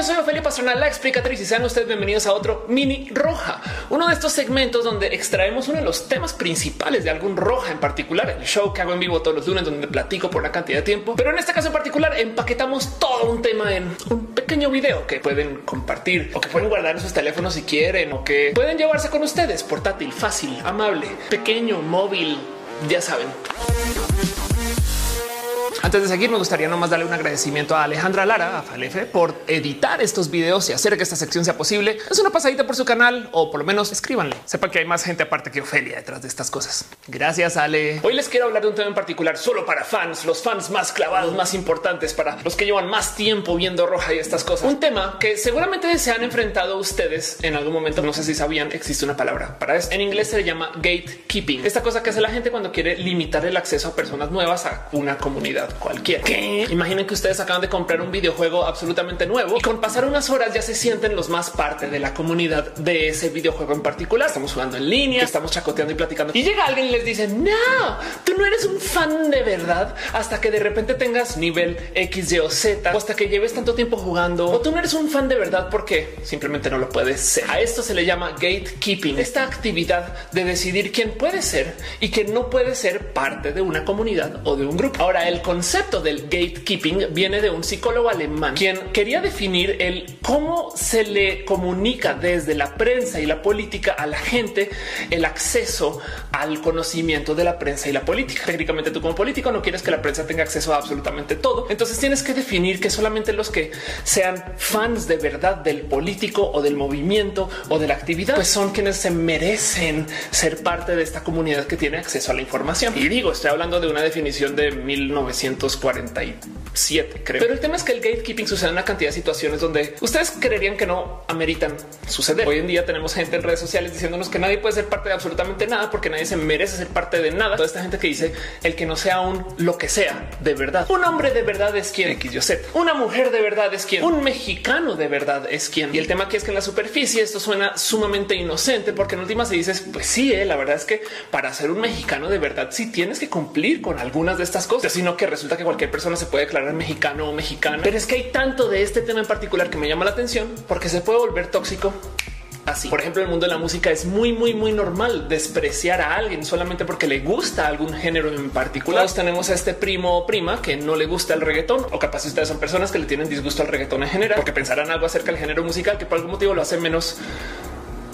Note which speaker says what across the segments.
Speaker 1: yo soy Ofelia Pastrana, la explicatriz y sean ustedes bienvenidos a otro mini roja, uno de estos segmentos donde extraemos uno de los temas principales de algún roja en particular, el show que hago en vivo todos los lunes donde platico por una cantidad de tiempo, pero en este caso en particular empaquetamos todo un tema en un pequeño video que pueden compartir o que pueden guardar en sus teléfonos si quieren o que pueden llevarse con ustedes, portátil, fácil, amable, pequeño, móvil, ya saben. Antes de seguir, me gustaría nomás darle un agradecimiento a Alejandra Lara, a Falefe, por editar estos videos y hacer que esta sección sea posible. Es una pasadita por su canal o por lo menos escríbanle. Sepa que hay más gente aparte que Ofelia detrás de estas cosas. Gracias, Ale. Hoy les quiero hablar de un tema en particular solo para fans, los fans más clavados, más importantes, para los que llevan más tiempo viendo roja y estas cosas. Un tema que seguramente se han enfrentado ustedes en algún momento. No sé si sabían, existe una palabra para eso. En inglés se llama gatekeeping. Esta cosa que hace la gente cuando quiere limitar el acceso a personas nuevas a una comunidad cualquiera. Imaginen que ustedes acaban de comprar un videojuego absolutamente nuevo y con pasar unas horas ya se sienten los más parte de la comunidad de ese videojuego en particular. Estamos jugando en línea, estamos chacoteando y platicando y llega alguien y les dice no, tú no eres un fan de verdad hasta que de repente tengas nivel X, Y o Z o hasta que lleves tanto tiempo jugando o tú no eres un fan de verdad porque simplemente no lo puedes ser. A esto se le llama gatekeeping, esta actividad de decidir quién puede ser y quién no puede ser parte de una comunidad o de un grupo. Ahora el concepto del gatekeeping viene de un psicólogo alemán quien quería definir el cómo se le comunica desde la prensa y la política a la gente el acceso al conocimiento de la prensa y la política. Técnicamente tú como político no quieres que la prensa tenga acceso a absolutamente todo. Entonces tienes que definir que solamente los que sean fans de verdad del político o del movimiento o de la actividad, pues son quienes se merecen ser parte de esta comunidad que tiene acceso a la información. Y digo, estoy hablando de una definición de 1947, creo. Pero el tema es que el gatekeeping sucede en una cantidad de situaciones donde ustedes creerían que no ameritan suceder. Hoy en día tenemos gente en redes sociales diciéndonos que nadie puede ser parte de absolutamente nada porque nadie se merece ser parte de nada. Toda esta gente que dice el que no sea un lo que sea de verdad. Un hombre de verdad es quien X yo. Una mujer de verdad es quien. Un mexicano de verdad es quien. Y el tema aquí es que en la superficie esto suena sumamente inocente porque en última se dices pues sí, eh, la verdad es que para ser un mexicano de verdad sí tienes que cumplir con algunas de estas cosas, sino que resulta que cualquier persona se puede declarar mexicano o mexicana. Pero es que hay tanto de este tema en particular que me llama la atención porque se puede volver tóxico así. Por ejemplo, en el mundo de la música es muy, muy, muy normal despreciar a alguien solamente porque le gusta algún género en particular. Todos tenemos a este primo o prima que no le gusta el reggaetón o capaz ustedes son personas que le tienen disgusto al reggaetón en general porque pensarán algo acerca del género musical que por algún motivo lo hace menos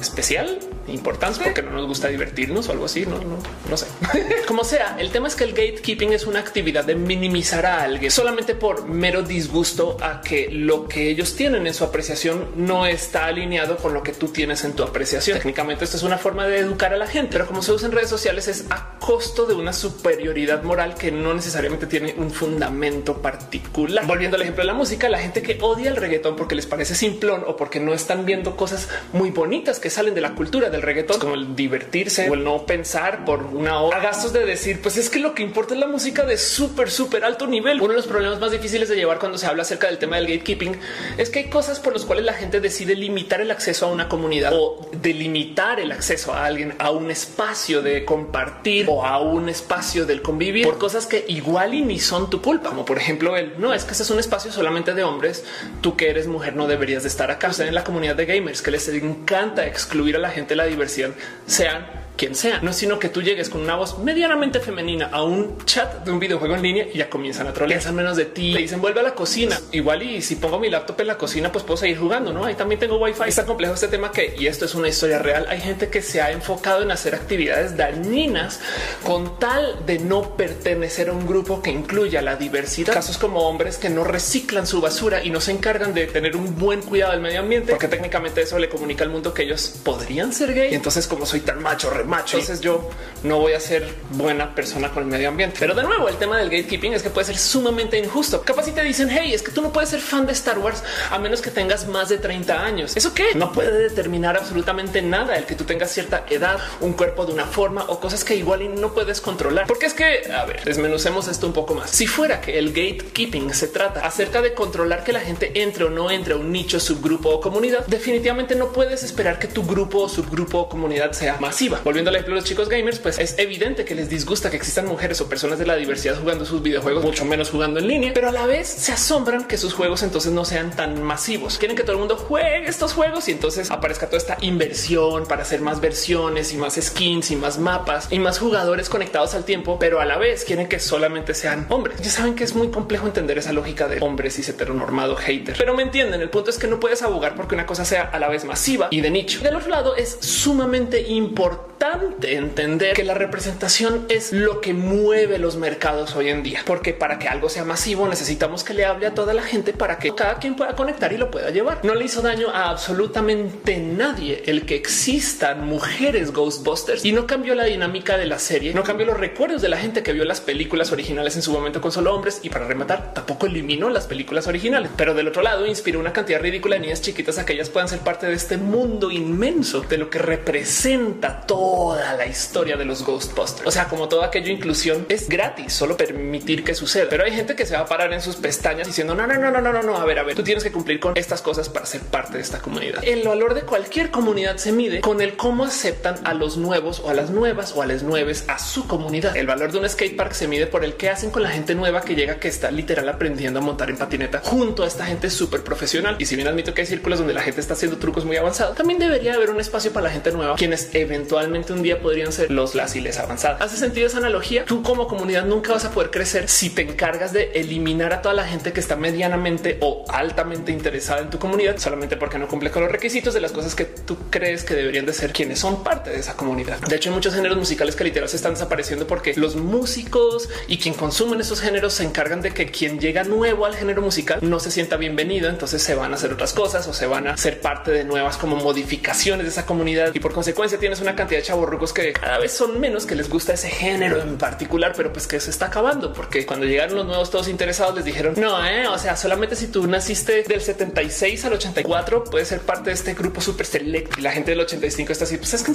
Speaker 1: especial, importante, porque no nos gusta divertirnos o algo así. No, no, no sé. Como sea, el tema es que el gatekeeping es una actividad de minimizar a alguien solamente por mero disgusto a que lo que ellos tienen en su apreciación no está alineado con lo que tú tienes en tu apreciación. Técnicamente, esto es una forma de educar a la gente, pero como se usa en redes sociales es a costo de una superioridad moral que no necesariamente tiene un fundamento particular. Volviendo al ejemplo de la música, la gente que odia el reggaetón porque les parece simplón o porque no están viendo cosas muy bonitas que salen de la cultura del reggaetón, como el divertirse o el no pensar por una hora a gastos de decir, pues es que lo que importa es la música de súper, súper alto nivel. Uno de los problemas más difíciles de llevar cuando se habla acerca del tema del gatekeeping es que hay cosas por las cuales la gente decide limitar el acceso a una comunidad o delimitar el acceso a alguien a un espacio de compartir o a un espacio del convivir por cosas que igual y ni son tu culpa, como por ejemplo el no es que ese es un espacio solamente de hombres. Tú que eres mujer no deberías de estar acá. O sea, en la comunidad de gamers que les encanta excluir a la gente de diversión, sean quien sea, no sino que tú llegues con una voz medianamente femenina a un chat de un videojuego en línea y ya comienzan a trolear, piensan menos de ti, te dicen vuelve a la cocina. Igual y si pongo mi laptop en la cocina, pues puedo seguir jugando. No, ahí también tengo wifi. Está complejo este tema que, y esto es una historia real. Hay gente que se ha enfocado en hacer actividades dañinas con tal de no pertenecer a un grupo que incluya la diversidad. Casos como hombres que no reciclan su basura y no se encargan de tener un buen cuidado del medio ambiente, porque técnicamente eso le comunica al mundo que ellos podrían ser gay. Y entonces, como soy tan macho, macho. Entonces yo no voy a ser buena persona con el medio ambiente. Pero de nuevo, el tema del gatekeeping es que puede ser sumamente injusto. Capaz si te dicen, hey, es que tú no puedes ser fan de Star Wars a menos que tengas más de 30 años. ¿Eso qué? No puede determinar absolutamente nada el que tú tengas cierta edad, un cuerpo de una forma o cosas que igual y no puedes controlar. Porque es que, a ver, desmenucemos esto un poco más. Si fuera que el gatekeeping se trata acerca de controlar que la gente entre o no entre a un nicho, subgrupo o comunidad, definitivamente no puedes esperar que tu grupo, subgrupo o comunidad sea masiva. Volviendo al ejemplo de los chicos gamers, pues es evidente que les disgusta que existan mujeres o personas de la diversidad jugando sus videojuegos, mucho menos jugando en línea, pero a la vez se asombran que sus juegos entonces no sean tan masivos. Quieren que todo el mundo juegue estos juegos y entonces aparezca toda esta inversión para hacer más versiones y más skins y más mapas y más jugadores conectados al tiempo, pero a la vez quieren que solamente sean hombres. Ya saben que es muy complejo entender esa lógica de hombres y heteronormado hater, pero me entienden. El punto es que no puedes abogar porque una cosa sea a la vez masiva y de nicho. Del otro lado es sumamente importante entender que la representación es lo que mueve los mercados hoy en día, porque para que algo sea masivo necesitamos que le hable a toda la gente para que cada quien pueda conectar y lo pueda llevar. No le hizo daño a absolutamente nadie el que existan mujeres Ghostbusters. Y no cambió la dinámica de la serie, no cambió los recuerdos de la gente que vio las películas originales en su momento con solo hombres. Y para rematar tampoco eliminó las películas originales, pero del otro lado inspiró una cantidad ridícula de niñas chiquitas a que ellas puedan ser parte de este mundo inmenso de lo que representa toda la historia de los Ghostbusters. O sea, como todo aquello inclusión es gratis, solo permitir que suceda. Pero hay gente que se va a parar en sus pestañas diciendo no, no, no, no, no, no, no. A ver, a ver, tú tienes que cumplir con estas cosas para ser parte de esta comunidad. El valor de cualquier comunidad se mide con el cómo aceptan a los nuevos o a las nuevas o a las nueves a su comunidad. El valor de un skate park se mide por el que hacen con la gente nueva que llega, que está literal aprendiendo a montar en patineta junto a esta gente súper profesional. Y si bien admito que hay círculos donde la gente está haciendo trucos muy avanzados, también debería haber un espacio para la gente nueva, quienes eventualmente un día podrían ser los las y les avanzadas. Hace sentido esa analogía. Tú como comunidad nunca vas a poder crecer si te encargas de eliminar a toda la gente que está medianamente o altamente interesada en tu comunidad solamente porque no cumple con los requisitos de las cosas que tú crees que deberían de ser quienes son parte de esa comunidad. De hecho, hay muchos géneros musicales que literal se están desapareciendo porque los músicos y quien consumen esos géneros se encargan de que quien llega nuevo al género musical no se sienta bienvenido. Entonces se van a hacer otras cosas o se van a ser parte de nuevas como modificaciones de esa comunidad y por consecuencia tienes una cantidad de chavorrucos que cada vez son menos que les gusta ese género en particular, pero pues que se está acabando porque cuando llegaron los nuevos todos interesados les dijeron no, eh, o sea, solamente si tú naciste del 76 al 84 puedes ser parte de este grupo súper select y la gente del 85 está así. Pues es que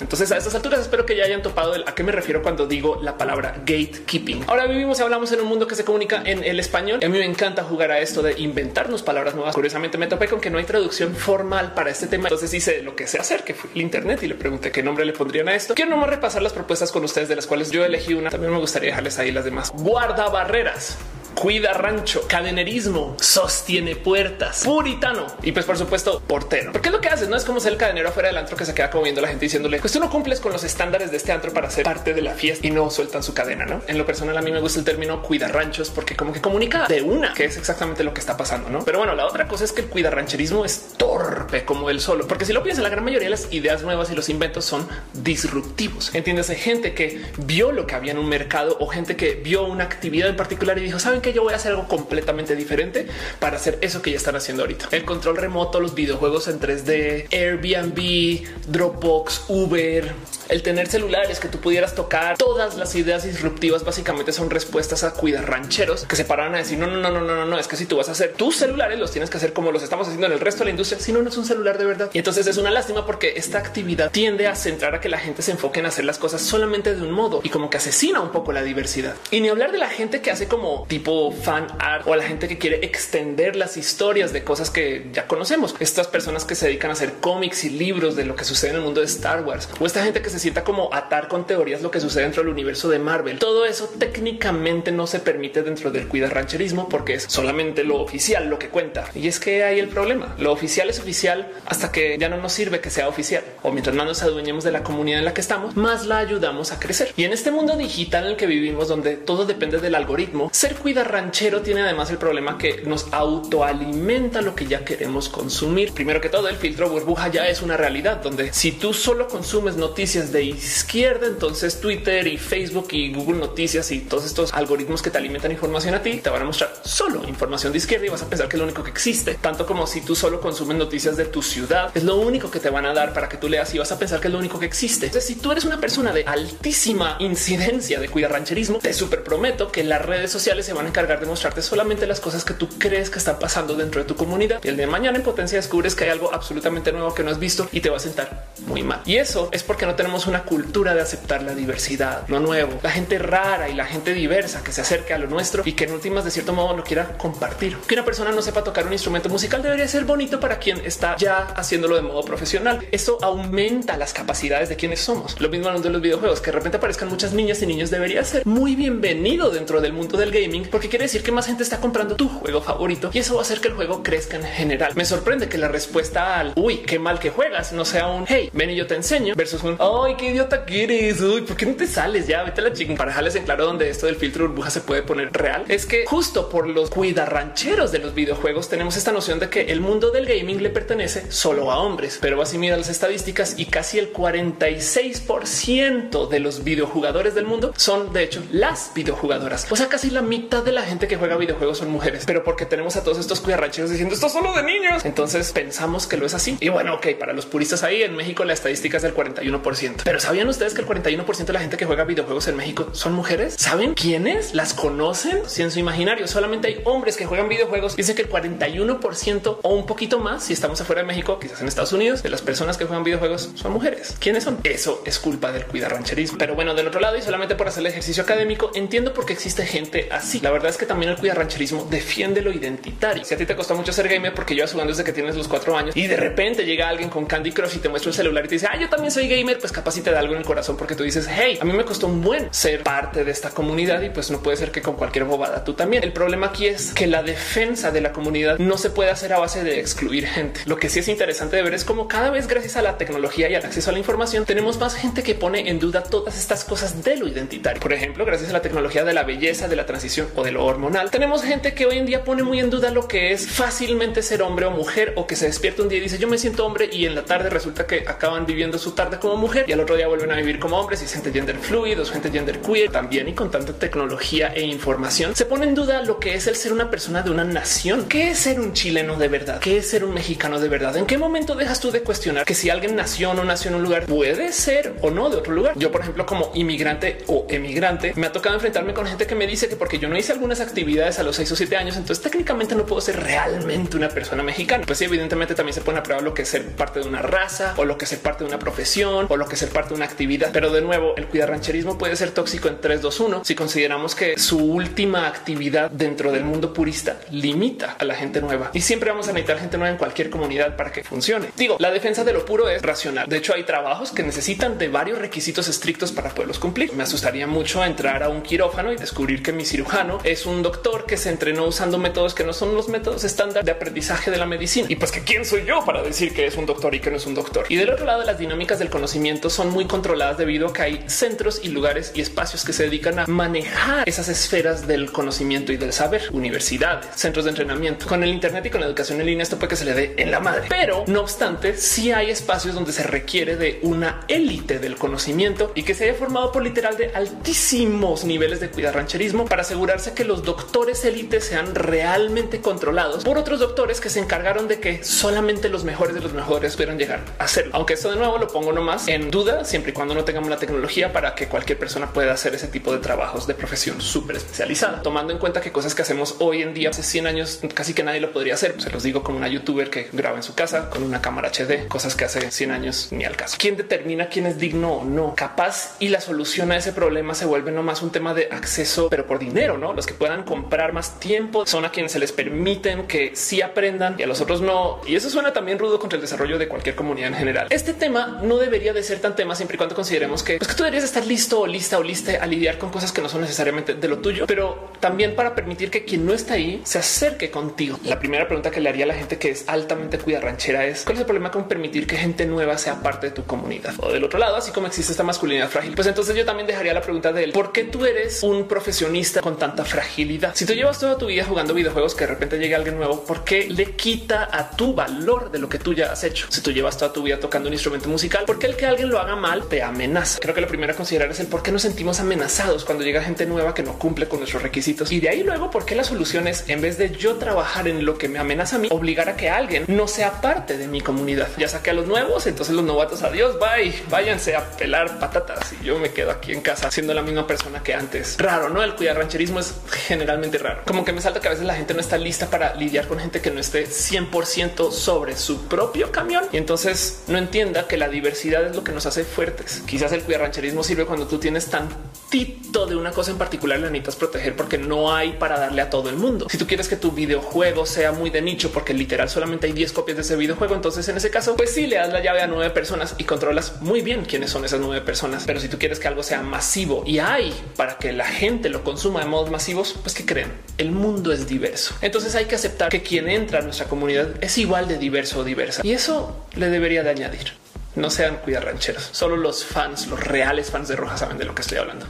Speaker 1: entonces a estas alturas espero que ya hayan topado el a qué me refiero cuando digo la palabra gatekeeping. Ahora vivimos y hablamos en un mundo que se comunica en el español. A mí me encanta jugar a esto de inventarnos palabras nuevas. Curiosamente me topé con que no hay traducción formal para este tema. Entonces hice lo que sé hacer, que fue el Internet y le pregunté qué nombre le pondrían a esto. Quiero nomás repasar las propuestas con ustedes de las cuales yo elegí una. También me gustaría dejarles ahí las demás. Guarda barreras cuida rancho, cadenerismo, sostiene puertas, puritano y pues por supuesto portero. Porque es lo que haces, no es como ser el cadenero afuera del antro que se queda como viendo a la gente diciéndole pues tú no cumples con los estándares de este antro para ser parte de la fiesta y no sueltan su cadena. No en lo personal, a mí me gusta el término cuida ranchos porque como que comunica de una que es exactamente lo que está pasando. No, pero bueno, la otra cosa es que el cuida rancherismo es torpe como el solo, porque si lo piensas, la gran mayoría de las ideas nuevas y los inventos son disruptivos. Entiendes, hay gente que vio lo que había en un mercado o gente que vio una actividad en particular y dijo, saben que yo voy a hacer algo completamente diferente para hacer eso que ya están haciendo ahorita. El control remoto, los videojuegos en 3D, Airbnb, Dropbox, Uber, el tener celulares que tú pudieras tocar. Todas las ideas disruptivas básicamente son respuestas a cuidar rancheros que se paran a decir no, no, no, no, no, no, no, es que si tú vas a hacer tus celulares, los tienes que hacer como los estamos haciendo en el resto de la industria. Si no, no es un celular de verdad. Y entonces es una lástima porque esta actividad tiende a centrar a que la gente se enfoque en hacer las cosas solamente de un modo y como que asesina un poco la diversidad. Y ni hablar de la gente que hace como tipo fan art o a la gente que quiere extender las historias de cosas que ya conocemos. Estas personas que se dedican a hacer cómics y libros de lo que sucede en el mundo de Star Wars o esta gente que se sienta como atar con teorías lo que sucede dentro del universo de Marvel. Todo eso técnicamente no se permite dentro del cuida rancherismo porque es solamente lo oficial lo que cuenta. Y es que hay el problema. Lo oficial es oficial hasta que ya no nos sirve que sea oficial o mientras más nos adueñemos de la comunidad en la que estamos, más la ayudamos a crecer. Y en este mundo digital en el que vivimos, donde todo depende del algoritmo, ser cuida ranchero tiene además el problema que nos autoalimenta lo que ya queremos consumir. Primero que todo, el filtro burbuja ya es una realidad donde si tú solo consumes noticias de izquierda, entonces Twitter y Facebook y Google Noticias y todos estos algoritmos que te alimentan información a ti te van a mostrar solo información de izquierda y vas a pensar que es lo único que existe, tanto como si tú solo consumes noticias de tu ciudad, es lo único que te van a dar para que tú leas y vas a pensar que es lo único que existe. Entonces, si tú eres una persona de altísima incidencia de cuidar rancherismo, te super prometo que las redes sociales se van a encargar de mostrarte solamente las cosas que tú crees que están pasando dentro de tu comunidad. Y el de mañana en potencia descubres que hay algo absolutamente nuevo que no has visto y te va a sentar muy mal. Y eso es porque no tenemos una cultura de aceptar la diversidad, lo nuevo, la gente rara y la gente diversa que se acerque a lo nuestro y que en últimas de cierto modo lo quiera compartir. Que una persona no sepa tocar un instrumento musical debería ser bonito para quien está ya haciéndolo de modo profesional. Eso aumenta las capacidades de quienes somos. Lo mismo en de los videojuegos, que de repente aparezcan muchas niñas y niños debería ser muy bienvenido dentro del mundo del gaming, porque quiere decir que más gente está comprando tu juego favorito y eso va a hacer que el juego crezca en general. Me sorprende que la respuesta al uy, qué mal que juegas no sea un hey, ven y yo te enseño versus un ay, qué idiota que eres. Uy, ¿por qué no te sales ya? Vete a la chica para dejarles en claro donde esto del filtro burbuja se puede poner real. Es que justo por los cuidarrancheros de los videojuegos tenemos esta noción de que el mundo del gaming le pertenece solo a hombres, pero así mira las estadísticas y casi el 46% de los videojugadores del mundo son de hecho las videojugadoras. O sea, casi la mitad de la gente que juega videojuegos son mujeres, pero porque tenemos a todos estos cuidarrancheros diciendo esto solo de niños. Entonces pensamos que lo es así. Y bueno, ok, para los puristas ahí en México la estadística es del 41%. Pero ¿sabían ustedes que el 41% de la gente que juega videojuegos en México son mujeres? ¿Saben quiénes? ¿Las conocen? Si en su imaginario solamente hay hombres que juegan videojuegos, dice que el 41% o un poquito más, si estamos afuera de México, quizás en Estados Unidos, de las personas que juegan videojuegos son mujeres. ¿Quiénes son? Eso es culpa del cuidarrancherismo. Pero bueno, del otro lado y solamente por hacer el ejercicio académico, entiendo por qué existe gente así. La verdad es que también el cuidarrancherismo defiende lo identitario. Si a ti te costó mucho ser gamer porque llevas jugando desde que tienes los cuatro años y de repente llega alguien con Candy Crush y te muestra un celular y te dice, ah, yo también soy gamer, pues capaz si te da algo en el corazón porque tú dices, hey, a mí me costó un buen ser parte de esta comunidad y pues no puede ser que con cualquier bobada tú también. El problema aquí es que la defensa de la comunidad no se puede hacer a base de excluir gente. Lo que sí es interesante de ver es como cada vez gracias a la tecnología y al acceso a la información tenemos más gente que pone en duda todas estas cosas de lo identitario. Por ejemplo, gracias a la tecnología de la belleza, de la transición o de lo hormonal, tenemos gente que hoy en día pone muy en duda lo que es fácilmente ser hombre o mujer o que se despierta un día y dice yo me siento hombre y en la tarde resulta que acaban viviendo su tarde como mujer y al otro día vuelven a vivir como hombres y gente gender fluidos, gente gender queer también y con tanta tecnología e información se pone en duda lo que es el ser una persona de una nación. ¿Qué es ser un chileno de verdad? ¿Qué es ser un mexicano de verdad? ¿En qué momento dejas tú de cuestionar que si alguien nació o nació en un lugar puede ser o no de otro lugar? Yo, por ejemplo, como inmigrante o emigrante, me ha tocado enfrentarme con gente que me dice que porque yo no hice algunas actividades a los seis o siete años, entonces técnicamente no puedo ser realmente una persona mexicana. Pues sí, evidentemente también se pone a prueba lo que es ser parte de una raza o lo que es ser parte de una profesión o lo que es ser parte de una actividad. Pero de nuevo, el cuidar rancherismo puede ser tóxico en 3, 2, 1 si consideramos que su última actividad dentro del mundo purista limita a la gente nueva y siempre vamos a necesitar gente nueva en cualquier comunidad para que funcione. Digo, la defensa de lo puro es racional. De hecho, hay trabajos que necesitan de varios requisitos estrictos para poderlos cumplir. Me asustaría mucho entrar a un quirófano y descubrir que mi cirujano es un doctor que se entrenó usando métodos que no son los métodos estándar de aprendizaje de la medicina. Y pues que quién soy yo para decir que es un doctor y que no es un doctor. Y del otro lado, las dinámicas del conocimiento son muy controladas debido a que hay centros y lugares y espacios que se dedican a manejar esas esferas del conocimiento y del saber, universidades, centros de entrenamiento. Con el Internet y con la educación en línea, esto puede que se le dé en la madre. Pero no obstante, sí hay espacios donde se requiere de una élite del conocimiento y que se haya formado por literal de altísimos niveles de cuidar rancherismo para asegurarse los doctores élites sean realmente controlados por otros doctores que se encargaron de que solamente los mejores de los mejores pudieran llegar a hacerlo. Aunque esto de nuevo lo pongo nomás en duda, siempre y cuando no tengamos la tecnología para que cualquier persona pueda hacer ese tipo de trabajos de profesión súper especializada, tomando en cuenta que cosas que hacemos hoy en día hace 100 años casi que nadie lo podría hacer. Se los digo como una youtuber que graba en su casa con una cámara HD, cosas que hace 100 años ni al caso. ¿Quién determina quién es digno o no? Capaz y la solución a ese problema se vuelve nomás un tema de acceso, pero por dinero, no? Los que puedan comprar más tiempo son a quienes se les permiten que sí aprendan y a los otros no. Y eso suena también rudo contra el desarrollo de cualquier comunidad en general. Este tema no debería de ser tan tema siempre y cuando consideremos que, pues, que tú deberías estar listo o lista o lista a lidiar con cosas que no son necesariamente de lo tuyo, pero también para permitir que quien no está ahí se acerque contigo. La primera pregunta que le haría a la gente que es altamente cuida ranchera es cuál es el problema con permitir que gente nueva sea parte de tu comunidad o del otro lado, así como existe esta masculinidad frágil. Pues entonces yo también dejaría la pregunta de él, ¿por qué tú eres un profesionista con tanta fragilidad? Si tú llevas toda tu vida jugando videojuegos que de repente llegue alguien nuevo, ¿por qué le quita a tu valor de lo que tú ya has hecho? Si tú llevas toda tu vida tocando un instrumento musical, ¿por qué el que alguien lo haga mal te amenaza? Creo que lo primero a considerar es el por qué nos sentimos amenazados cuando llega gente nueva que no cumple con nuestros requisitos. Y de ahí luego, ¿por qué la solución es en vez de yo trabajar en lo que me amenaza a mí, obligar a que alguien no sea parte de mi comunidad? Ya saqué a los nuevos, entonces los novatos, adiós, bye, váyanse a pelar patatas y yo me quedo aquí en casa siendo la misma persona que antes. Raro, ¿no? El cuidar rancherismo es generalmente raro. Como que me salta que a veces la gente no está lista para lidiar con gente que no esté 100% sobre su propio camión y entonces no entienda que la diversidad es lo que nos hace fuertes. Quizás el rancherismo sirve cuando tú tienes tantito de una cosa en particular, la necesitas proteger porque no hay para darle a todo el mundo. Si tú quieres que tu videojuego sea muy de nicho, porque literal solamente hay 10 copias de ese videojuego, entonces en ese caso, pues sí le das la llave a nueve personas y controlas muy bien quiénes son esas nueve personas. Pero si tú quieres que algo sea masivo y hay para que la gente lo consuma de modos pues que creen el mundo es diverso. Entonces hay que aceptar que quien entra a nuestra comunidad es igual de diverso o diversa y eso le debería de añadir. No sean cuidarrancheros, solo los fans, los reales fans de Roja saben de lo que estoy hablando.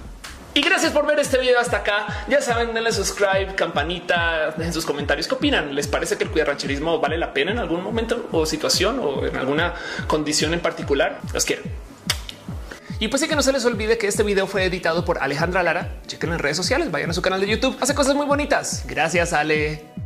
Speaker 1: Y gracias por ver este video hasta acá. Ya saben, denle subscribe, campanita, dejen sus comentarios. ¿Qué opinan? ¿Les parece que el cuidarrancherismo vale la pena en algún momento o situación o en alguna condición en particular? Los quiero. Y pues sí que no se les olvide que este video fue editado por Alejandra Lara. Chequen en redes sociales, vayan a su canal de YouTube. Hace cosas muy bonitas. Gracias, Ale.